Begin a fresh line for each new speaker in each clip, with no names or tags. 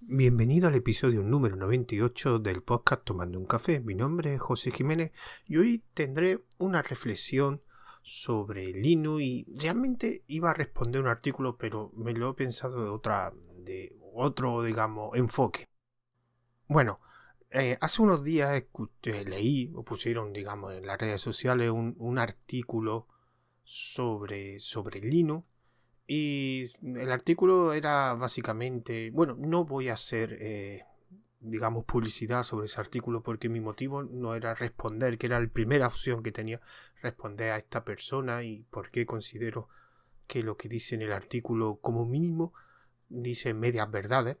Bienvenido al episodio número 98 del podcast Tomando un Café. Mi nombre es José Jiménez y hoy tendré una reflexión sobre Linux y realmente iba a responder un artículo pero me lo he pensado de otra de otro digamos enfoque. Bueno, eh, hace unos días leí o pusieron digamos en las redes sociales un, un artículo sobre sobre Linux y el artículo era básicamente, bueno, no voy a hacer, eh, digamos, publicidad sobre ese artículo porque mi motivo no era responder, que era la primera opción que tenía, responder a esta persona y por qué considero que lo que dice en el artículo como mínimo dice medias verdades,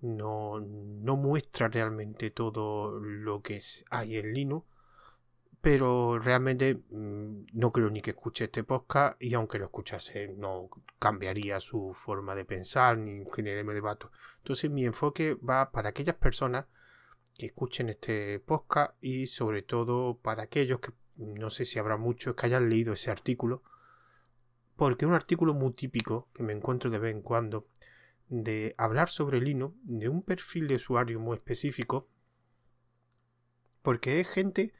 no, no muestra realmente todo lo que hay en Linux pero realmente mm, no creo ni que escuche este podcast y aunque lo escuchase no cambiaría su forma de pensar ni generarme debate. Entonces mi enfoque va para aquellas personas que escuchen este podcast y sobre todo para aquellos que no sé si habrá muchos que hayan leído ese artículo porque es un artículo muy típico que me encuentro de vez en cuando de hablar sobre Linux de un perfil de usuario muy específico porque es gente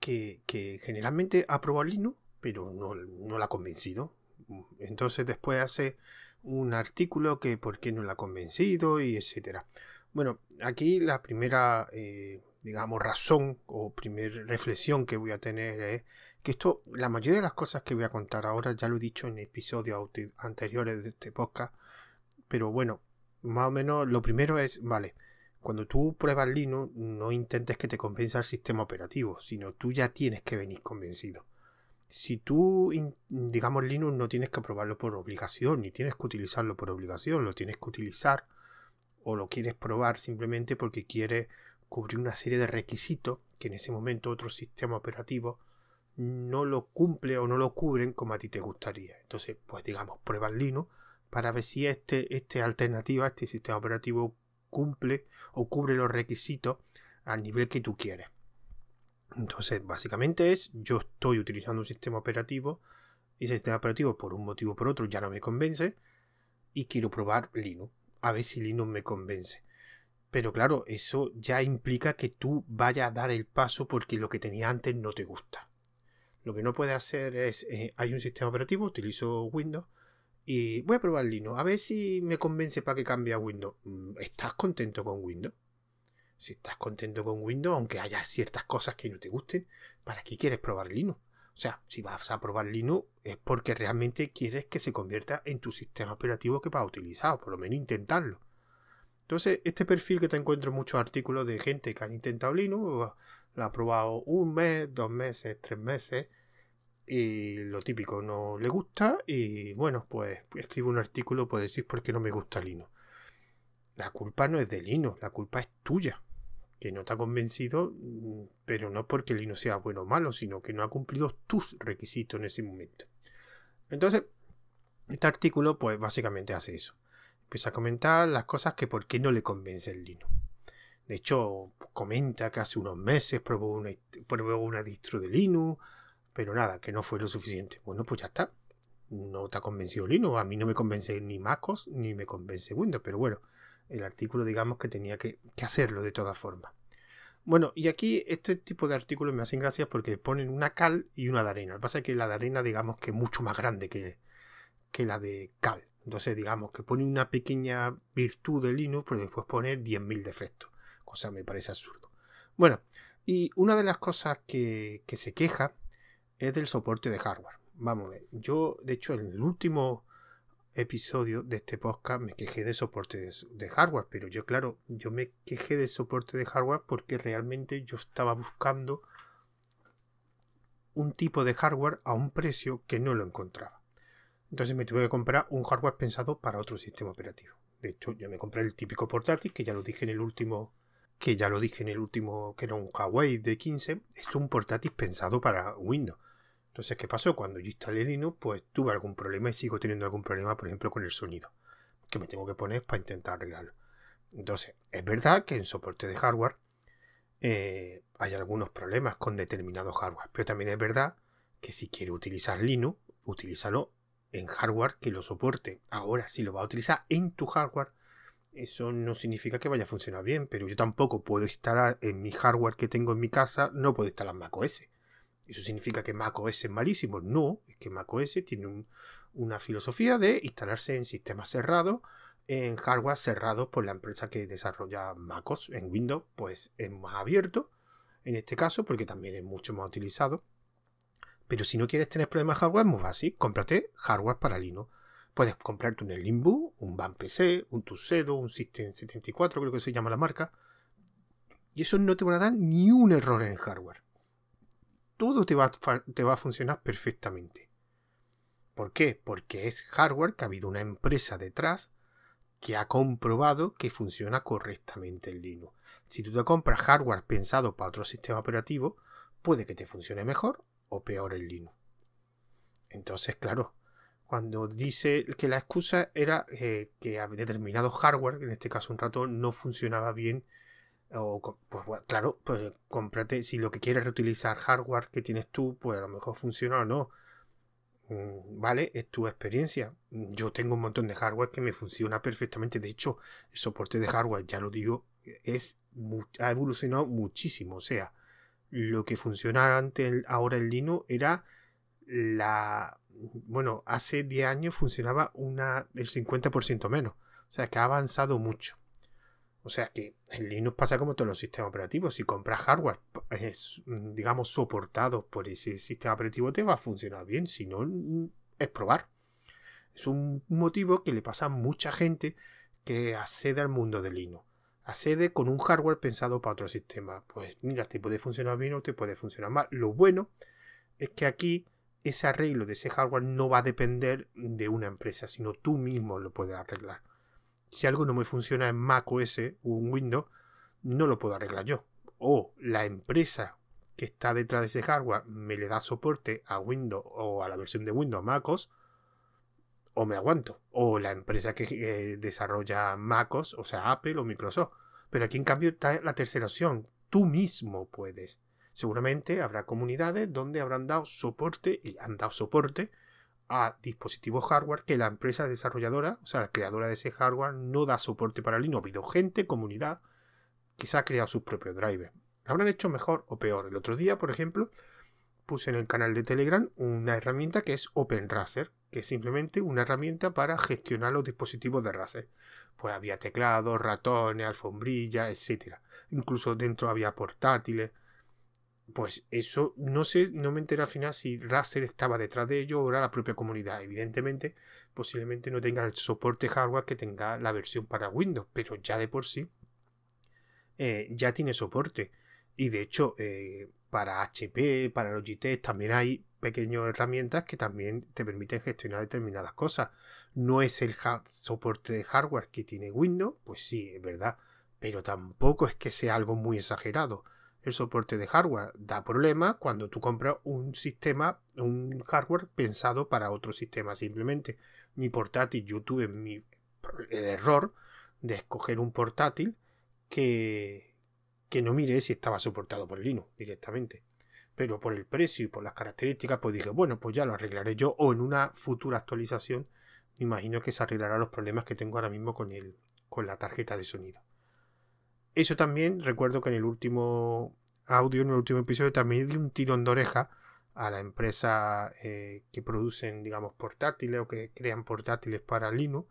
que, generalmente ha probado Linux, pero no, no la ha convencido. Entonces después hace un artículo que por qué no la ha convencido y etcétera. Bueno, aquí la primera, eh, digamos, razón o primera reflexión que voy a tener es que esto, la mayoría de las cosas que voy a contar ahora ya lo he dicho en episodios anteriores de este podcast, pero bueno, más o menos lo primero es, vale, cuando tú pruebas Linux, no intentes que te convenza el sistema operativo, sino tú ya tienes que venir convencido. Si tú, digamos, Linux no tienes que probarlo por obligación, ni tienes que utilizarlo por obligación, lo tienes que utilizar o lo quieres probar simplemente porque quieres cubrir una serie de requisitos que en ese momento otro sistema operativo no lo cumple o no lo cubren como a ti te gustaría. Entonces, pues digamos, prueba Linux para ver si este, este alternativa, este sistema operativo cumple o cubre los requisitos al nivel que tú quieres. Entonces, básicamente es, yo estoy utilizando un sistema operativo y ese sistema operativo por un motivo o por otro ya no me convence y quiero probar Linux, a ver si Linux me convence. Pero claro, eso ya implica que tú vayas a dar el paso porque lo que tenía antes no te gusta. Lo que no puedes hacer es, eh, hay un sistema operativo, utilizo Windows, y voy a probar Linux, a ver si me convence para que cambie a Windows. Mm, ¿Estás contento con Windows? Si estás contento con Windows, aunque haya ciertas cosas que no te gusten, ¿para qué quieres probar Linux? O sea, si vas a probar Linux es porque realmente quieres que se convierta en tu sistema operativo que vas a utilizar, o por lo menos intentarlo. Entonces, este perfil que te encuentro en muchos artículos de gente que han intentado Linux, lo ha probado un mes, dos meses, tres meses, y lo típico, no le gusta y bueno, pues escribo un artículo para decir por qué no me gusta Lino. La culpa no es de Lino, la culpa es tuya, que no te ha convencido, mm, pero no porque Lino sea bueno o malo, sino que no ha cumplido tus requisitos en ese momento. Entonces, este artículo pues básicamente hace eso. Empieza a comentar las cosas que por qué no le convence el Lino. De hecho, comenta que hace unos meses probó una, probó una distro de Linux, pero nada, que no fue lo suficiente. Bueno, pues ya está. No te ha convencido Linux. A mí no me convence ni MacOS ni me convence Windows. Pero bueno, el artículo digamos que tenía que, hacerlo de todas formas. Bueno, y aquí este tipo de artículos me hacen gracia porque ponen una cal y una de arena. Lo que pasa es que la de arena, digamos que es mucho más grande que, que la de cal. Entonces, digamos que pone una pequeña virtud de Linux, pero después pone 10.000 defectos. Cosa me parece absurdo. Bueno, y una de las cosas que, que se queja es del soporte de hardware. Vamos a ver, yo de hecho en el último episodio de este podcast me quejé de soporte de, hardware, pero yo claro, yo me quejé de soporte de hardware porque realmente yo estaba buscando un tipo de hardware a un precio que no lo encontraba. Entonces me tuve que comprar un hardware pensado para otro sistema operativo. De hecho, yo me compré el típico portátil, que ya lo dije en el último que ya lo dije en el último, que era un Huawei de 15, es un portátil pensado para Windows. Entonces, ¿qué pasó? Cuando yo instalé Linux, pues tuve algún problema y sigo teniendo algún problema, por ejemplo, con el sonido, que me tengo que poner para intentar arreglarlo. Entonces, es verdad que en soporte de hardware eh, hay algunos problemas con determinado hardware, pero también es verdad que si quiere utilizar Linux, utilízalo en hardware que lo soporte. Ahora, si lo va a utilizar en tu hardware, eso no significa que vaya a funcionar bien, pero yo tampoco puedo instalar en mi hardware que tengo en mi casa, no puedo instalar macOS. ¿Eso significa que macOS es malísimo? No, es que macOS tiene una filosofía de instalarse en sistemas cerrados, en hardware cerrados por la empresa que desarrolla MacOS. En Windows, pues es más abierto, en este caso, porque también es mucho más utilizado. Pero si no quieres tener problemas de hardware, muy fácil, cómprate hardware para Linux. Puedes comprarte un Limbo, un BAM PC, un Tuxedo, un System 74, creo que se llama la marca. Y eso no te va a dar ni un error en el hardware. Todo te va, a, funcionar perfectamente. ¿Por qué? Porque es hardware que ha habido una empresa detrás que ha comprobado que funciona correctamente en Linux. Si tú te compras hardware pensado para otro sistema operativo, puede que te funcione mejor o peor en Linux. Entonces, claro, cuando dice que la excusa era eh, que determinado hardware, en este caso un ratón, no funcionaba bien. O, pues claro, pues cómprate, si lo que quieres reutilizar hardware que tienes tú, pues a lo mejor funciona o no. Mm, vale, es tu experiencia. Yo tengo un montón de hardware que me funciona perfectamente. De hecho, el soporte de hardware, ya lo digo, es ha evolucionado muchísimo. O sea, lo que funcionaba antes ahora en Linux era la bueno, hace 10 años funcionaba una, el 50% menos. O sea que ha avanzado mucho. O sea que en Linux pasa como todos los sistemas operativos. Si compras hardware, es, digamos, soportado por ese sistema operativo, te va a funcionar bien. Si no, es probar. Es un motivo que le pasa a mucha gente que accede al mundo de Linux. Accede con un hardware pensado para otro sistema. Pues mira, te puede funcionar bien o te puede funcionar mal. Lo bueno es que aquí ese arreglo de ese hardware no va a depender de una empresa, sino tú mismo lo puedes arreglar. Si algo no me funciona en Mac OS o en Windows, no lo puedo arreglar yo. O la empresa que está detrás de ese hardware me le da soporte a Windows o a la versión de Windows MacOS, o me aguanto. O la empresa que eh, desarrolla MacOS, o sea Apple o Microsoft. Pero aquí en cambio está la tercera opción. Tú mismo puedes. Seguramente habrá comunidades donde habrán dado soporte y han dado soporte a dispositivos hardware que la empresa desarrolladora, o sea, la creadora de ese hardware, no da soporte para Linux. Ha habido gente, comunidad, que se ha creado sus propios drivers. Habrán hecho mejor o peor. El otro día, por ejemplo, puse en el canal de Telegram una herramienta que es OpenRacer, que es simplemente una herramienta para gestionar los dispositivos de Razer. Pues había teclados, ratones, alfombrilla, etc. Incluso dentro había portátiles pues eso no sé, no me enteré al final si Razer estaba detrás de ello o era la propia comunidad. Evidentemente, posiblemente no tenga el soporte hardware que tenga la versión para Windows, pero ya de por sí eh, ya tiene soporte. Y de hecho, eh, para HP, para Logitech, también hay pequeñas herramientas que también te permiten gestionar determinadas cosas. No es el soporte de hardware que tiene Windows, pues sí, es verdad, pero tampoco es que sea algo muy exagerado el soporte de hardware da problemas cuando tú compras un sistema, un hardware pensado para otro sistema. Simplemente mi portátil, yo tuve mi, el error de escoger un portátil que, que no miré si estaba soportado por Linux directamente. Pero por el precio y por las características, pues dije, bueno, pues ya lo arreglaré yo o en una futura actualización me imagino que se arreglará los problemas que tengo ahora mismo con, el, con la tarjeta de sonido. Eso también recuerdo que en el último audio, en el último episodio, también di un tirón de oreja a la empresa eh, que producen, digamos, portátiles o que crean portátiles para Linux,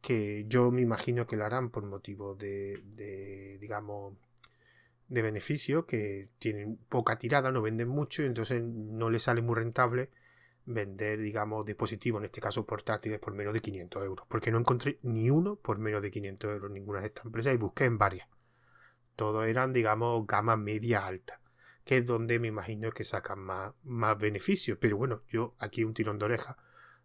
que yo me imagino que lo harán por motivo de, de digamos, de beneficio, que tienen poca tirada, no venden mucho y entonces no les sale muy rentable vender, digamos, dispositivos, en este caso portátiles, por menos de 500 euros. Porque no encontré ni uno por menos de 500 euros ninguna de estas empresas y busqué en varias. Todos eran, digamos, gama media alta, que es donde me imagino que sacan más, más beneficios. Pero bueno, yo aquí un tirón de oreja.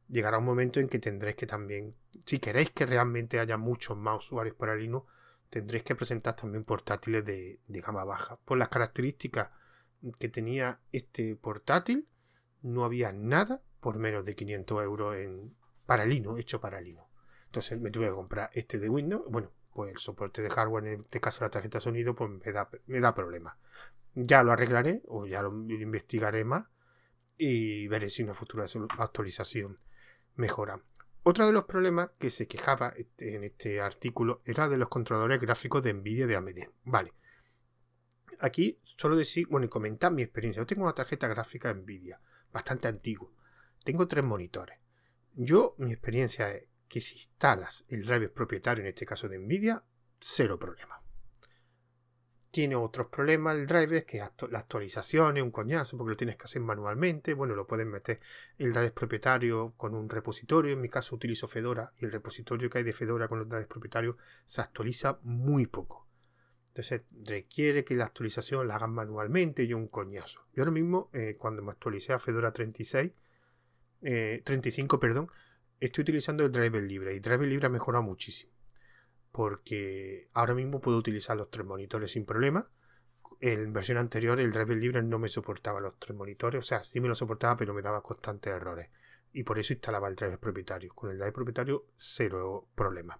Llegará un momento en que tendréis que también, si queréis que realmente haya muchos más usuarios para Linux, tendréis que presentar también portátiles de, de gama baja. Por las características que tenía este portátil, no había nada por menos de 500 euros en, para Linux, hecho para Linux. Entonces me tuve que comprar este de Windows. Bueno, pues el soporte de hardware, en este caso la tarjeta de sonido, pues me da, me da problemas. Ya lo arreglaré o ya lo investigaré más y veré si una futura actualización mejora. Otro de los problemas que se quejaba este, en este artículo era de los controladores gráficos de Nvidia de AMD. Vale. Aquí solo decir, bueno, y comentar mi experiencia. Yo tengo una tarjeta gráfica Nvidia, bastante antigua. Tengo tres monitores. Yo, mi experiencia es que si instalas el driver propietario, en este caso de Nvidia, cero problema. Tiene otros problemas el driver, que la actualización es un coñazo porque lo tienes que hacer manualmente. Bueno, lo puedes meter el driver propietario con un repositorio. En mi caso utilizo Fedora y el repositorio que hay de Fedora con los drivers propietarios se actualiza muy poco. Entonces requiere que la actualización la hagan manualmente y un coñazo. Yo ahora mismo, eh, cuando me actualicé a Fedora 36, 35, eh, perdón, estoy utilizando el driver libre y driver libre ha mejorado muchísimo porque ahora mismo puedo utilizar los tres monitores sin problema. En versión anterior el driver libre no me soportaba los tres monitores, o sea, sí me lo soportaba, pero me daba constantes errores. Y por eso instalaba el driver propietario. Con el driver propietario, cero problema.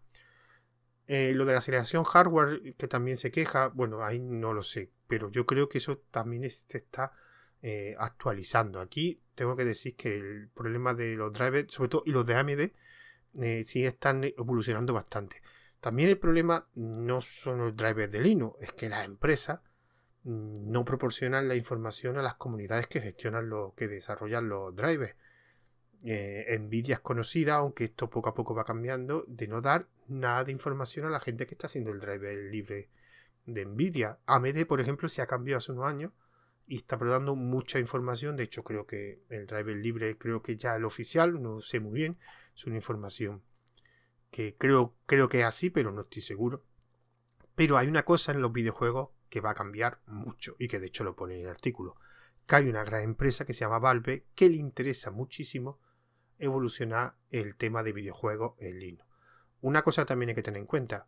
Eh, lo de la aceleración hardware, que también se queja, bueno, ahí no lo sé, pero yo creo que eso también se está eh, actualizando. Aquí tengo que decir que el problema de los drivers, sobre todo, y los de AMD, eh, sí están evolucionando bastante. También el problema no son los drivers de Linux, es que las empresas mm, no proporcionan la información a las comunidades que gestionan lo que desarrollan los drivers. Eh, Nvidia es conocida, aunque esto poco a poco va cambiando, de no dar nada de información a la gente que está haciendo el driver libre de Nvidia. AMD, por ejemplo, se ha cambiado hace unos años y está dando mucha información. De hecho, creo que el driver libre, creo que ya el oficial, no sé muy bien, es una información que creo, creo que es así, pero no estoy seguro. Pero hay una cosa en los videojuegos que va a cambiar mucho y que de hecho lo pone en el artículo. Que hay una gran empresa que se llama Valve que le interesa muchísimo evolucionar el tema de videojuegos en Linux. Una cosa también hay que tener en cuenta.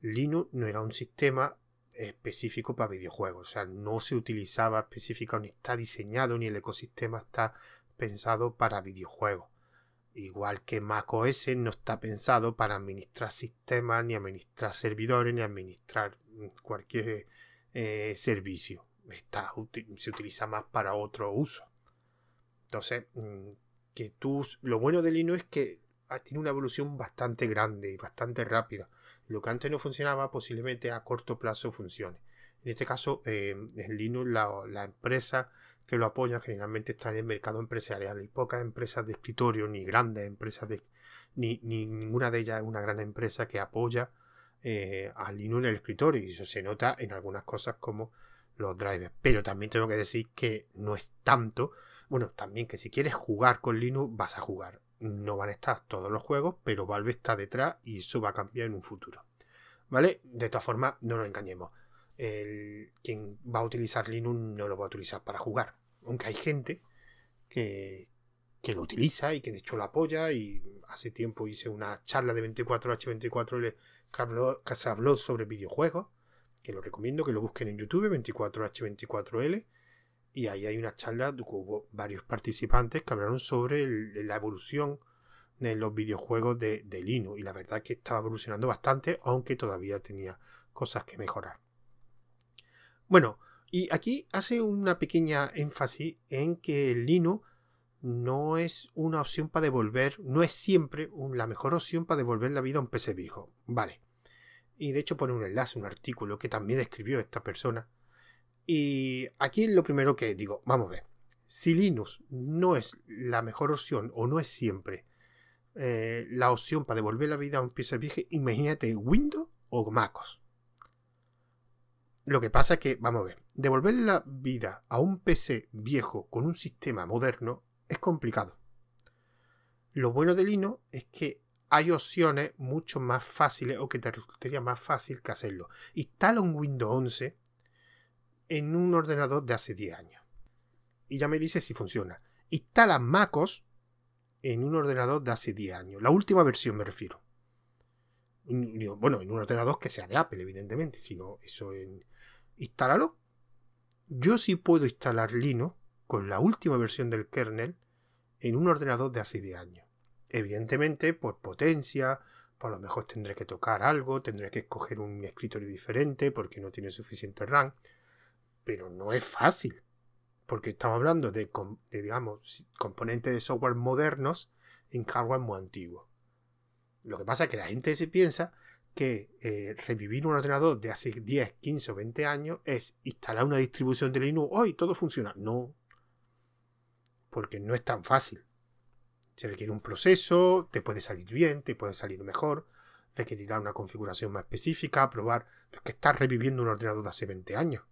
Linux no era un sistema específico para videojuegos. O sea, no se utilizaba específico, ni está diseñado, ni el ecosistema está pensado para videojuegos. Igual que macOS no está pensado para administrar sistemas, ni administrar servidores, ni administrar cualquier eh, servicio. Está, se utiliza más para otro uso. Entonces, mm, que tú, lo bueno de Linux es que tiene una evolución bastante grande y bastante rápida. Lo que antes no funcionaba, posiblemente a corto plazo funcione. En este caso, eh, en Linux la, la empresa que lo apoyan generalmente están en el mercado empresarial. Hay pocas empresas de escritorio, ni grandes empresas de. Ni, ninguna de ellas es una gran empresa que apoya eh, a Linux en el escritorio. Y eso se nota en algunas cosas como los drivers. Pero también tengo que decir que no es tanto. Bueno, también que si quieres jugar con Linux, vas a jugar. No van a estar todos los juegos, pero Valve está detrás y eso va a cambiar en un futuro. ¿Vale? De todas formas, no nos engañemos el, quien va a utilizar Linux no lo va a utilizar para jugar. Aunque hay gente que, que lo utiliza y que de hecho lo apoya. Y hace tiempo hice una charla de 24H24L que se habló sobre videojuegos. Que lo recomiendo que lo busquen en YouTube, 24H24L. Y ahí hay una charla, hubo varios participantes que hablaron sobre la evolución de los videojuegos de, de Linux. Y la verdad es que estaba evolucionando bastante, aunque todavía tenía cosas que mejorar. Bueno, y aquí hace una pequeña énfasis en que Linux no es una opción para devolver, no es siempre la mejor opción para devolver la vida a un PC viejo. Vale. Y de hecho pone un enlace, un artículo que también escribió esta persona. Y aquí lo primero que digo, vamos a ver. Si Linux no es la mejor opción o no es siempre eh, la opción para devolver la vida a un PC viejo, imagínate Windows o MacOS. Lo que pasa es que, vamos a ver, devolver la vida a un PC viejo con un sistema moderno es complicado. Lo bueno de Linux es que hay opciones mucho más fáciles o que te resultaría más fácil que hacerlo. Instala un Windows 11 en un ordenador de hace 10 años. Y ya me dice si funciona. Instala MacOS en un ordenador de hace 10 años. La última versión me refiero. Bueno, en un ordenador que sea de Apple, evidentemente. Sino eso en, instálalo. Yo sí puedo instalar Linux con la última versión del kernel en un ordenador de hace de años. Evidentemente, por potencia, por lo mejor tendré que tocar algo, tendré que escoger un escritorio diferente porque no tiene suficiente RAM. Pero no es fácil. Porque estamos hablando de, digamos, componentes de software modernos en hardware muy antiguo. Lo que pasa es que la gente se piensa que eh, revivir un ordenador de hace 10, 15 o 20 años es instalar una distribución de Linux hoy todo funciona. No. Porque no es tan fácil. Se requiere un proceso, te puede salir bien, te puede salir mejor, requerirá una configuración más específica, probar. Pero es que estás reviviendo un ordenador de hace 20 años.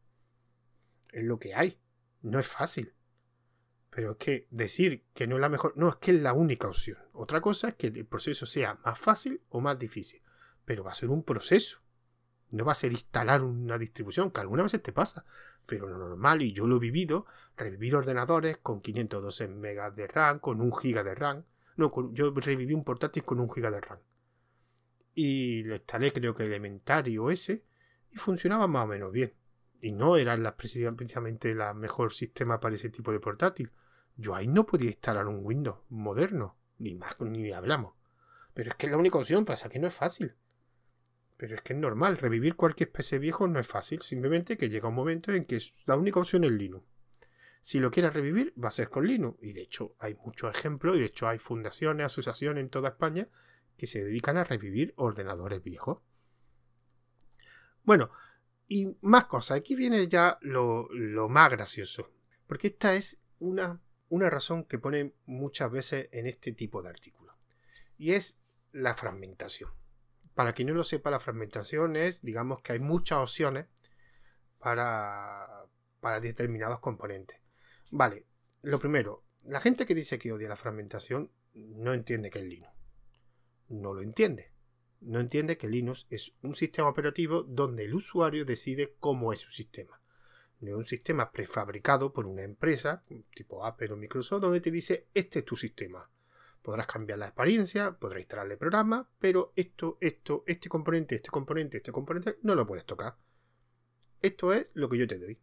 Es lo que hay. No es fácil. Pero es que decir que no es la mejor, no es que es la única opción. Otra cosa es que el proceso sea más fácil o más difícil. Pero va a ser un proceso. No va a ser instalar una distribución, que algunas veces te pasa. Pero lo normal, y yo lo he vivido, revivir ordenadores con 512 megas de RAM, con un giga de RAM. No, yo reviví un portátil con un giga de RAM. Y lo instalé creo que elementario ese y funcionaba más o menos bien. Y no era la, precisamente el mejor sistema para ese tipo de portátil. Yo ahí no podía instalar un Windows moderno, ni más ni hablamos. Pero es que es la única opción, pasa que no es fácil. Pero es que es normal, revivir cualquier PC viejo no es fácil, simplemente que llega un momento en que la única opción es Linux. Si lo quieres revivir, va a ser con Linux. Y de hecho hay muchos ejemplos, y de hecho hay fundaciones, asociaciones en toda España que se dedican a revivir ordenadores viejos. Bueno, y más cosas. Aquí viene ya lo, más gracioso. Porque esta es una razón que pone muchas veces en este tipo de artículos. Y es la fragmentación. Para quien no lo sepa, la fragmentación es, digamos que hay muchas opciones para, para determinados componentes. Vale, lo primero, la gente que dice que odia la fragmentación no entiende que es Linux. No lo entiende. No entiende que Linux es un sistema operativo donde el usuario decide cómo es su sistema de un sistema prefabricado por una empresa, tipo Apple o Microsoft, donde te dice, este es tu sistema. Podrás cambiar la experiencia, podrás instalarle programa, pero esto, esto, este componente, este componente, este componente, no lo puedes tocar. Esto es lo que yo te doy.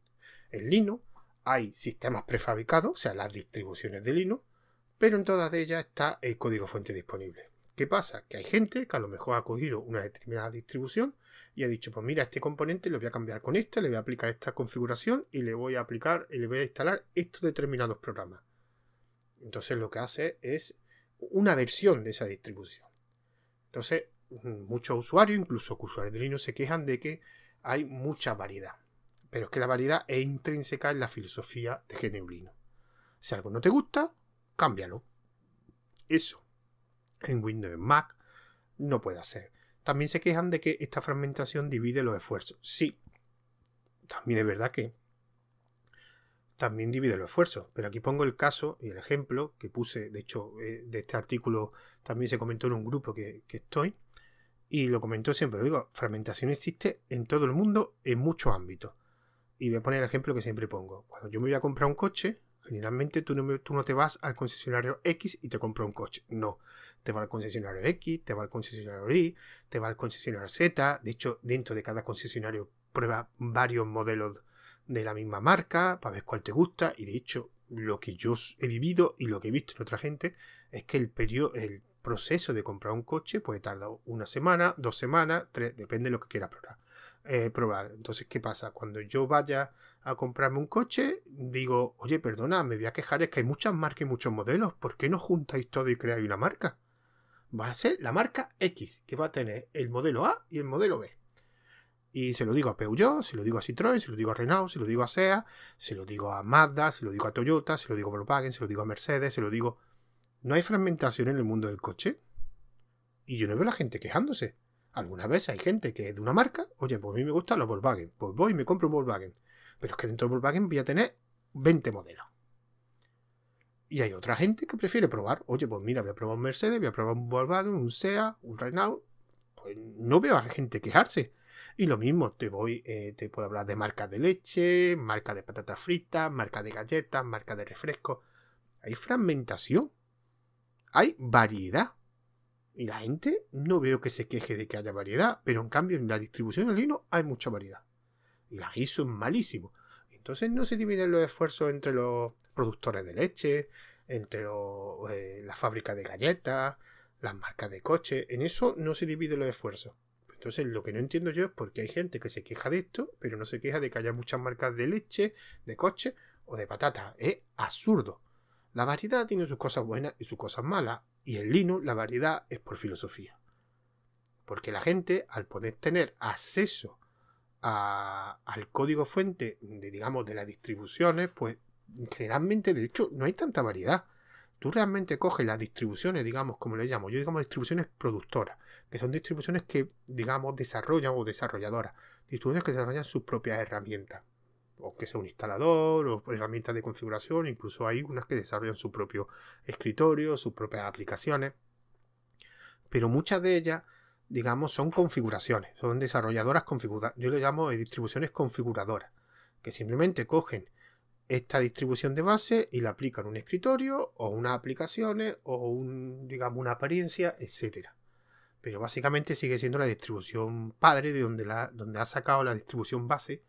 En Linux hay sistemas prefabricados, o sea, las distribuciones de Linux, pero en todas ellas está el código fuente disponible. ¿Qué pasa? Que hay gente que a lo mejor ha cogido una determinada distribución y ha dicho, pues mira, este componente lo voy a cambiar con este, le voy a aplicar esta configuración y le voy a aplicar y le voy a instalar estos determinados programas. Entonces lo que hace es una versión de esa distribución. Entonces, muchos usuarios, incluso usuarios de Linux, se quejan de que hay mucha variedad. Pero es que la variedad es intrínseca en la filosofía de GNU Linux. Si algo no te gusta, cámbialo. Eso en Windows y Mac no puede hacer. También se quejan de que esta fragmentación divide los esfuerzos. Sí, también es verdad que también divide los esfuerzos. Pero aquí pongo el caso y el ejemplo que puse, de hecho, eh, de este artículo también se comentó en un grupo que, estoy. Y lo comentó siempre, lo digo, fragmentación existe en todo el mundo, en muchos ámbitos. Y voy a poner el ejemplo que siempre pongo. Cuando yo me voy a comprar un coche, generalmente tú no, tú no te vas al concesionario X y te compras un coche. No te va al concesionario X, te va al concesionario Y, te va al concesionario Z. De hecho, dentro de cada concesionario prueba varios modelos de la misma marca para ver cuál te gusta. Y de hecho, lo que yo he vivido y lo que he visto en otra gente es que el, periodo, el proceso de comprar un coche puede tardar una semana, dos semanas, tres, depende de lo que quiera probar. Eh, probar. Entonces, ¿qué pasa? Cuando yo vaya a comprarme un coche, digo, oye, perdona, me voy a quejar, es que hay muchas marcas y muchos modelos, ¿por qué no juntáis todo y creáis una marca? Va a ser la marca X, que va a tener el modelo A y el modelo B. Y se lo digo a Peugeot, se lo digo a Citroën, se lo digo a Renault, se lo digo a SEA, se lo digo a Mazda, se lo digo a Toyota, se lo digo a Volkswagen, se lo digo a Mercedes, se lo digo... ¿No hay fragmentación en el mundo del coche? Y yo no veo a la gente quejándose. Algunas veces hay gente que es de una marca, oye, pues a mí me gustan los Volkswagen, pues voy y me compro un Volkswagen. Pero es que dentro de Volkswagen voy a tener 20 modelos. Y hay otra gente que prefiere probar, oye, pues mira, voy a probar un Mercedes, voy a probar un Volkswagen, un SEA, un Renault. Pues no veo a gente quejarse. Y lo mismo, te voy, eh, te puedo hablar de marcas de leche, marcas de patatas fritas, marcas de galletas, marcas de refresco. Hay fragmentación. Hay variedad. Y la gente no veo que se queje de que haya variedad, pero en cambio en la distribución del lino hay mucha variedad. Y la ISO es malísimo. Entonces no se dividen los esfuerzos entre los productores de leche, entre eh, la fábrica de galletas, las marcas de coches. En eso no se dividen los esfuerzos. Entonces lo que no entiendo yo es por qué hay gente que se queja de esto, pero no se queja de que haya muchas marcas de leche, de coche o de patata. Es absurdo. La variedad tiene sus cosas buenas y sus cosas malas. Y en Linux la variedad es por filosofía. Porque la gente, al poder tener acceso al código fuente de, digamos, de las distribuciones, pues generalmente, de hecho, no hay tanta variedad. Tú realmente coges las distribuciones, digamos, como le llamo, yo digamos distribuciones productoras, que son distribuciones que, digamos, desarrollan o desarrolladoras, distribuciones que desarrollan sus propias herramientas, o que sea un instalador, o herramientas de configuración, incluso hay unas que desarrollan su propio escritorio, sus propias aplicaciones, pero muchas de ellas digamos, son configuraciones, son desarrolladoras configuradas. Yo lo llamo distribuciones configuradoras, que simplemente cogen esta distribución de base y la aplican a un escritorio o unas aplicaciones o un, digamos, una apariencia, etcétera. Pero básicamente sigue siendo la distribución padre de donde, la, donde ha sacado la distribución base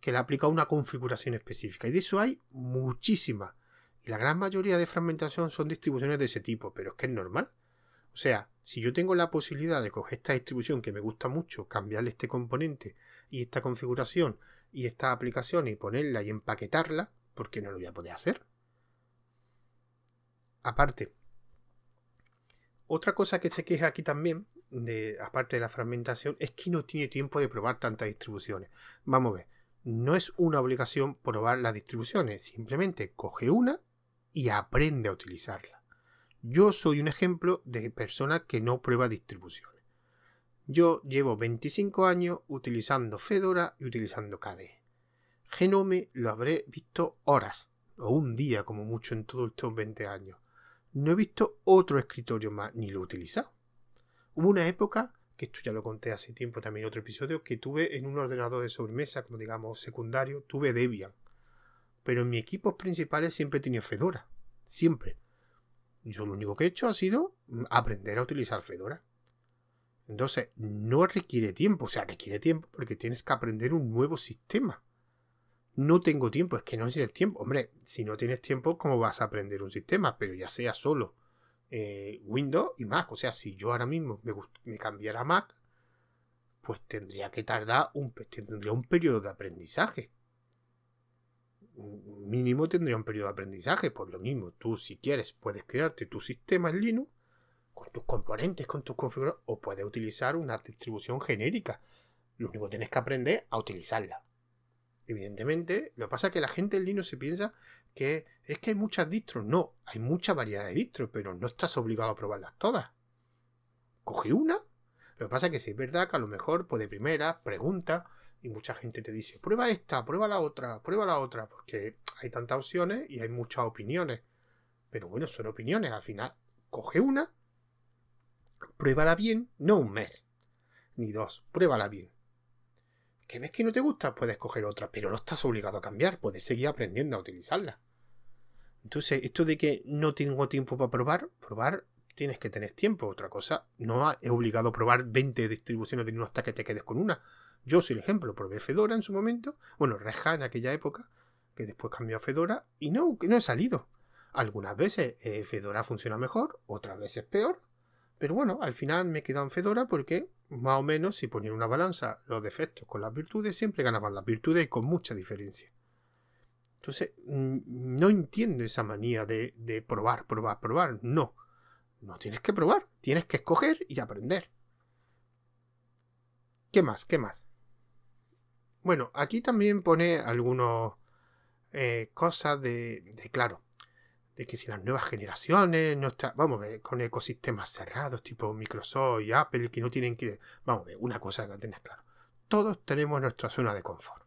que la aplica a una configuración específica. Y de eso hay muchísimas. Y la gran mayoría de fragmentación son distribuciones de ese tipo, pero es que es normal. O sea, si yo tengo la posibilidad de coger esta distribución que me gusta mucho, cambiarle este componente y esta configuración y esta aplicación y ponerla y empaquetarla, ¿por qué no lo voy a poder hacer? Aparte, otra cosa que se queja aquí también, de, aparte de la fragmentación, es que no tiene tiempo de probar tantas distribuciones. Vamos a ver, no es una obligación probar las distribuciones, simplemente coge una y aprende a utilizarla. Yo soy un ejemplo de persona que no prueba distribuciones. Yo llevo 25 años utilizando Fedora y utilizando KDE. Genome lo habré visto horas, o un día como mucho en todos estos 20 años. No he visto otro escritorio más, ni lo he utilizado. Hubo una época, que esto ya lo conté hace tiempo también en otro episodio, que tuve en un ordenador de sobremesa, como digamos secundario, tuve Debian. Pero en mis equipos principales siempre he tenido Fedora. Siempre. Yo lo único que he hecho ha sido mm, aprender a utilizar Fedora. Entonces, no requiere tiempo, o sea, requiere tiempo porque tienes que aprender un nuevo sistema. No tengo tiempo, es que no tienes tiempo. Hombre, si no tienes tiempo, ¿cómo vas a aprender un sistema? Pero ya sea solo eh, Windows y Mac. O sea, si yo ahora mismo me, me cambiara a Mac, pues tendría que tardar un, tendría un periodo de aprendizaje mínimo tendría un periodo de aprendizaje. Por lo mismo, tú si quieres puedes crearte tu sistema en Linux con tus componentes, con tus configuradores, o puedes utilizar una distribución genérica. Lo único que tienes que aprender a utilizarla. Evidentemente, lo que pasa es que la gente en Linux se piensa que es que hay muchas distros. No, hay mucha variedad de distros, pero no estás obligado a probarlas todas. Coge una. Lo que pasa es que si es verdad que a lo mejor, pues de primera, pregunta, y mucha gente te dice, prueba esta, prueba la otra, prueba la otra, porque hay tantas opciones y hay muchas opiniones. Pero bueno, son opiniones, al final coge una, pruébala bien, no un mes, ni dos, pruébala bien. ¿Que ves que no te gusta? Puedes coger otra, pero no estás obligado a cambiar, puedes seguir aprendiendo a utilizarla. Entonces, esto de que no tengo tiempo para probar, probar tienes que tener tiempo. Otra cosa, no es obligado a probar 20 distribuciones de Linux hasta que te quedes con una. Yo soy el ejemplo, probé Fedora en su momento, bueno, Reja en aquella época, que después cambió a Fedora, y no, no he salido. Algunas veces eh, Fedora funciona mejor, otras veces peor, pero bueno, al final me he quedado en Fedora porque, más o menos, si ponía una balanza los defectos con las virtudes, siempre ganaban las virtudes y con mucha diferencia. Entonces, no entiendo esa manía de, de probar, probar, probar. No, no tienes que probar, tienes que escoger y aprender. ¿Qué más? ¿Qué más? Bueno, aquí también pone algunas eh, cosas de, claro, de que si las nuevas generaciones no está, vamos a ver, con ecosistemas cerrados tipo Microsoft y Apple que no tienen que, vamos a ver, una cosa que tenés claro, todos tenemos nuestra zona de confort.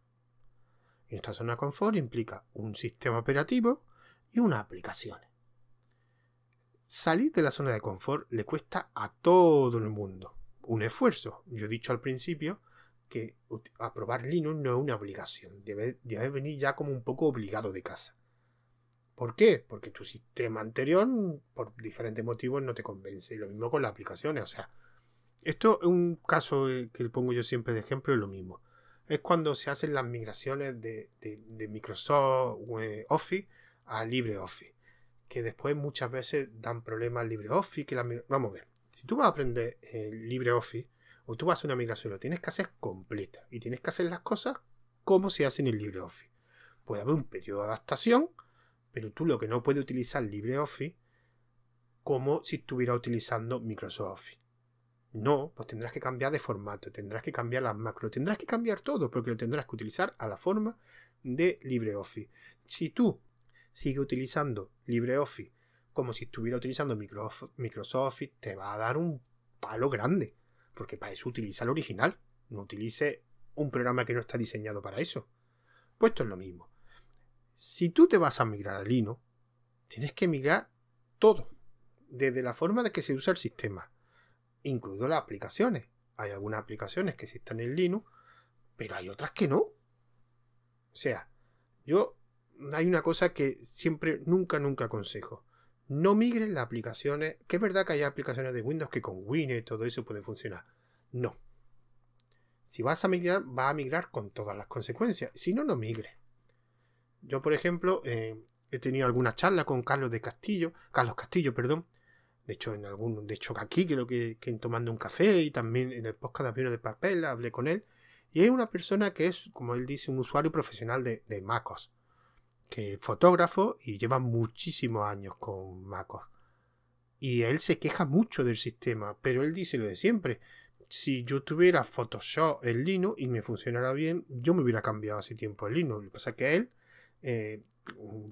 Y nuestra zona de confort implica un sistema operativo y unas aplicaciones. Salir de la zona de confort le cuesta a todo el mundo un esfuerzo. Yo he dicho al principio que aprobar Linux no es una obligación, debe, venir ya como un poco obligado de casa. ¿Por qué? Porque tu sistema anterior, por diferentes motivos, no te convence. Y lo mismo con las aplicaciones. O sea, esto es un caso eh, que pongo yo siempre de ejemplo, es lo mismo. Es cuando se hacen las migraciones de, Microsoft eh, Office a LibreOffice. Que después muchas veces dan problemas LibreOffice. Vamos a ver. Si tú vas a aprender LibreOffice, o tú vas a una migración, lo tienes que hacer completa y tienes que hacer las cosas como se hace en el LibreOffice. Puede haber un periodo de adaptación, pero tú lo que no puedes utilizar LibreOffice como si estuviera utilizando Microsoft Office. No, pues tendrás que cambiar de formato, tendrás que cambiar las macros, tendrás que cambiar todo porque lo tendrás que utilizar a la forma de LibreOffice. Si tú sigues utilizando LibreOffice como si estuviera utilizando Microsoft, te va a dar un palo grande. Porque para eso utiliza el original. No utilice un programa que no está diseñado para eso. Pues esto es lo mismo. Si tú te vas a migrar a Linux, tienes que migrar todo. Desde la forma de que se usa el sistema. Incluido las aplicaciones. Hay algunas aplicaciones que sí están en Linux, pero hay otras que no. O sea, yo hay una cosa que siempre, nunca, nunca aconsejo. No migren las aplicaciones. Que es verdad que hay aplicaciones de Windows que con Windows y todo eso puede funcionar. No. Si vas a migrar, va a migrar con todas las consecuencias. Si no, no migre. Yo, por ejemplo, eh, he tenido alguna charla con Carlos de Castillo, Carlos Castillo, perdón. De hecho, en algún, de hecho aquí creo que, que tomando un café y también en el podcast de de Papel hablé con él. Y es una persona que es, como él dice, un usuario profesional de MacOS fotógrafo y lleva muchísimos años con MacOS. Y él se queja mucho del sistema, pero él dice lo de siempre. Si yo tuviera Photoshop en Linux y me funcionara bien, yo me hubiera cambiado hace tiempo en Linux. Lo que pasa es que él eh,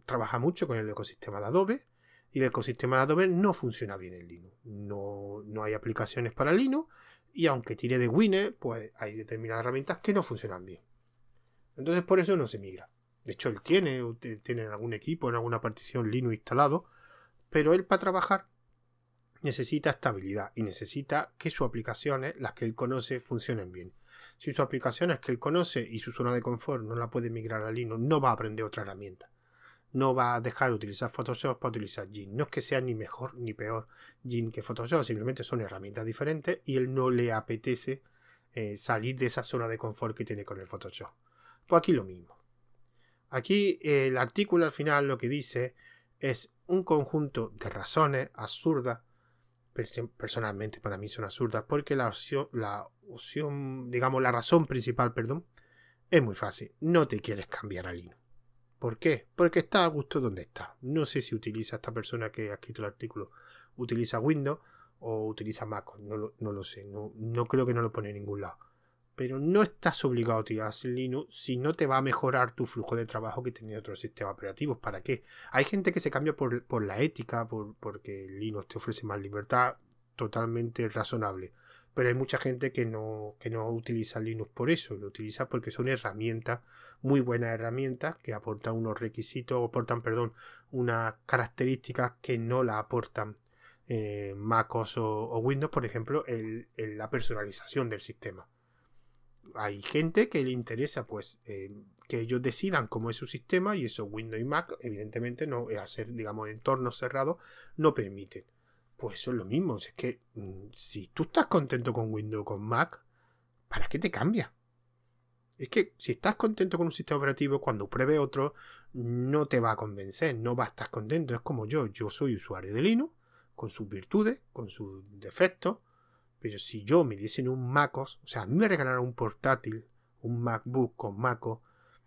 trabaja mucho con el ecosistema de Adobe y el ecosistema de Adobe no funciona bien en Linux. No, no hay aplicaciones para Linux y aunque tire de Winner, pues hay determinadas herramientas que no funcionan bien. Entonces por eso no se migra. De hecho, él tiene, tiene en algún equipo, en alguna partición Linux instalado, pero él para trabajar necesita estabilidad y necesita que sus aplicaciones, las que él conoce, funcionen bien. Si sus aplicaciones que él conoce y su zona de confort no la puede migrar a Linux, no va a aprender otra herramienta. No va a dejar de utilizar Photoshop para utilizar Gin. No es que sea ni mejor ni peor Gin que Photoshop, simplemente son herramientas diferentes y él no le apetece eh, salir de esa zona de confort que tiene con el Photoshop. Pues aquí lo mismo. Aquí el artículo al final lo que dice es un conjunto de razones absurdas, personalmente para mí son absurdas, porque la opción, la opción, digamos, la razón principal, perdón, es muy fácil. No te quieres cambiar a Linux. ¿Por qué? Porque está a gusto donde está. No sé si utiliza esta persona que ha escrito el artículo, utiliza Windows o utiliza Mac, no lo, no lo sé, no, no creo que no lo pone en ningún lado pero no estás obligado a utilizar Linux si no te va a mejorar tu flujo de trabajo que tiene otros sistemas operativos. ¿Para qué? Hay gente que se cambia por, la ética, por, porque Linux te ofrece más libertad, totalmente razonable. Pero hay mucha gente que no, que no utiliza Linux por eso, lo utiliza porque son herramientas, muy buenas herramientas, que aportan unos requisitos, aportan, perdón, unas características que no la aportan eh, MacOS o, Windows, por ejemplo, la personalización del sistema hay gente que le interesa pues eh, que ellos decidan cómo es su sistema y eso Windows y Mac evidentemente no hacer digamos entornos cerrados no permiten pues eso es lo mismo es que mm, si tú estás contento con Windows con Mac ¿para qué te cambia? es que si estás contento con un sistema operativo cuando pruebe otro no te va a convencer no va a estar contento es como yo yo soy usuario de Linux con sus virtudes con sus defectos pero si yo me diesen un MacOS, o sea, a mí me regalaran un portátil, un MacBook con MacOS,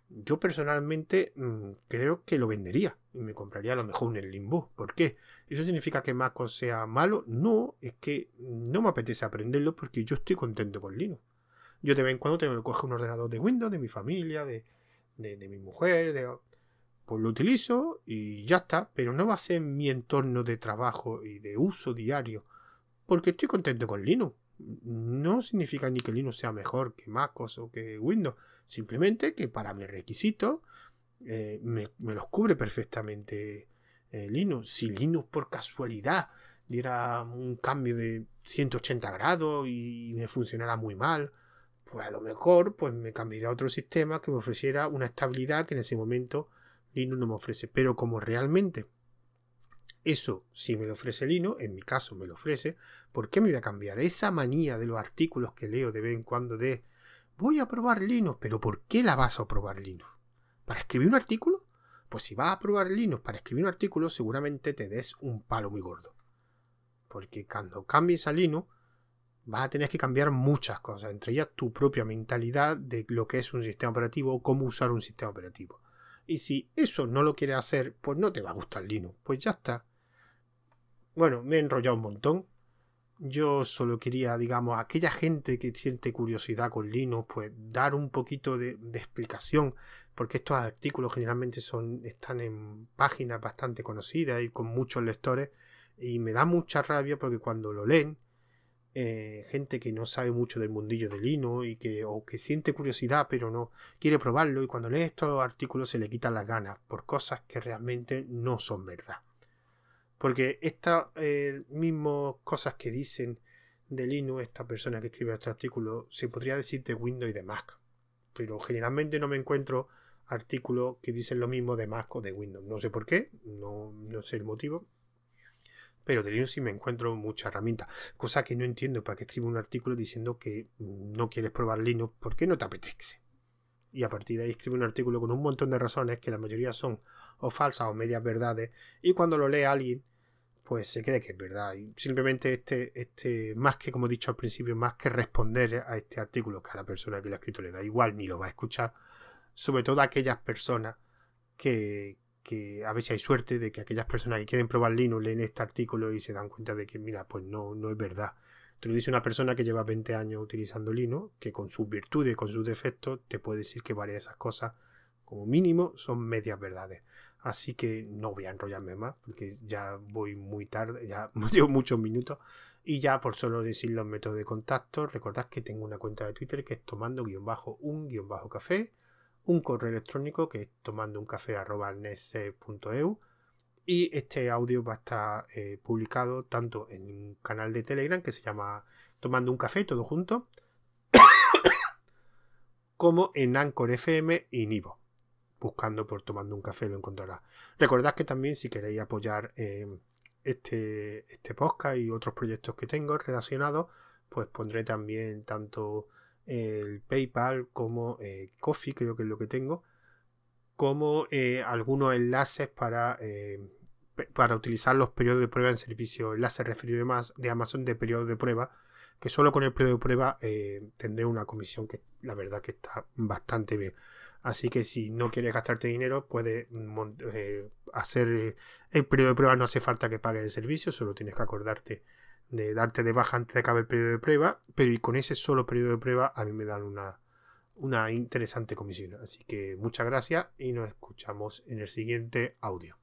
yo personalmente mm, creo que lo vendería y me compraría a lo mejor un Limbo. ¿Por qué? ¿Eso significa que MacOS sea malo? No, es que no me apetece aprenderlo porque yo estoy contento con Linux. Yo de vez en cuando tengo que coger un ordenador de Windows, de mi familia, de, de mi mujer, de, pues lo utilizo y ya está, pero no va a ser mi entorno de trabajo y de uso diario porque estoy contento con Linux. No significa ni que Linux sea mejor que MacOS o que Windows. Simplemente que para mis requisitos eh, me, los cubre perfectamente eh, Linux. Si Linux por casualidad diera un cambio de 180 grados y me funcionara muy mal, pues a lo mejor pues me cambiaría a otro sistema que me ofreciera una estabilidad que en ese momento Linux no me ofrece. Pero como realmente eso, si me lo ofrece Linux, en mi caso me lo ofrece, ¿por qué me voy a cambiar? Esa manía de los artículos que leo de vez en cuando de voy a probar Linux, pero ¿por qué la vas a probar Linux? ¿Para escribir un artículo? Pues si vas a probar Linux para escribir un artículo, seguramente te des un palo muy gordo. Porque cuando cambies a Linux, vas a tener que cambiar muchas cosas, entre ellas tu propia mentalidad de lo que es un sistema operativo o cómo usar un sistema operativo. Y si eso no lo quieres hacer, pues no te va a gustar Linux. Pues ya está. Bueno, me he enrollado un montón. yo solo quería, digamos, a aquella gente que siente curiosidad con Linux, pues dar un poquito de, explicación, porque estos artículos generalmente son, están en páginas bastante conocidas y con muchos lectores, y me da mucha rabia porque cuando lo leen, eh, gente que no sabe mucho del mundillo de Linux y que, o que siente curiosidad pero no quiere probarlo, y cuando lee estos artículos se le quitan las ganas por cosas que realmente no son verdad. Porque estas eh, mismas cosas que dicen de Linux, esta persona que escribe este artículo, se podría decir de Windows y de Mac. Pero generalmente no me encuentro artículos que dicen lo mismo de Mac o de Windows. No sé por qué, no, sé el motivo. Pero de Linux sí me encuentro muchas herramientas. Cosa que no entiendo para qué escribe un artículo diciendo que no quieres probar Linux porque no te apetece. Y a partir de ahí escribe un artículo con un montón de razones que la mayoría son o falsas o medias verdades, y cuando lo lee alguien, pues se cree que es verdad. Y simplemente este, este, más que como he dicho al principio, más que responder a este artículo que a la persona que lo ha escrito le da igual, ni lo va a escuchar, sobre todo a aquellas personas que, que a veces hay suerte de que aquellas personas que quieren probar Linux leen este artículo y se dan cuenta de que, mira, pues no, no es verdad. Te lo dice una persona que lleva 20 años utilizando Linux, que con sus virtudes, con sus defectos, te puede decir que varias de esas cosas, como mínimo, son medias verdades. Así que no voy a enrollarme más porque ya voy muy tarde, ya llevo muchos minutos. Y ya por solo decir los métodos de contacto, recordad que tengo una cuenta de Twitter que es tomando-un-café, un correo electrónico que es tomando un y este audio va a estar eh, publicado tanto en un canal de Telegram que se llama Tomando un café, todo junto, como en Anchor FM y Nivo buscando por tomando un café lo encontrará. Recordad que también si queréis apoyar eh, este, este podcast y otros proyectos que tengo relacionados, pues pondré también tanto el PayPal como eh, Coffee, creo que es lo que tengo, como eh, algunos enlaces para, para utilizar los periodos de prueba en servicio, enlaces referidos de Amazon de periodo de prueba, que solo con el periodo de prueba tendré una comisión que la verdad que está bastante bien. Así que si no quieres gastarte dinero, puedes eh, hacer el periodo de prueba. No hace falta que pagues el servicio, solo tienes que acordarte de darte de baja antes de acabar el periodo de prueba. Pero y con ese solo periodo de prueba, a mí me dan una, una interesante comisión. Así que muchas gracias y nos escuchamos en el siguiente audio.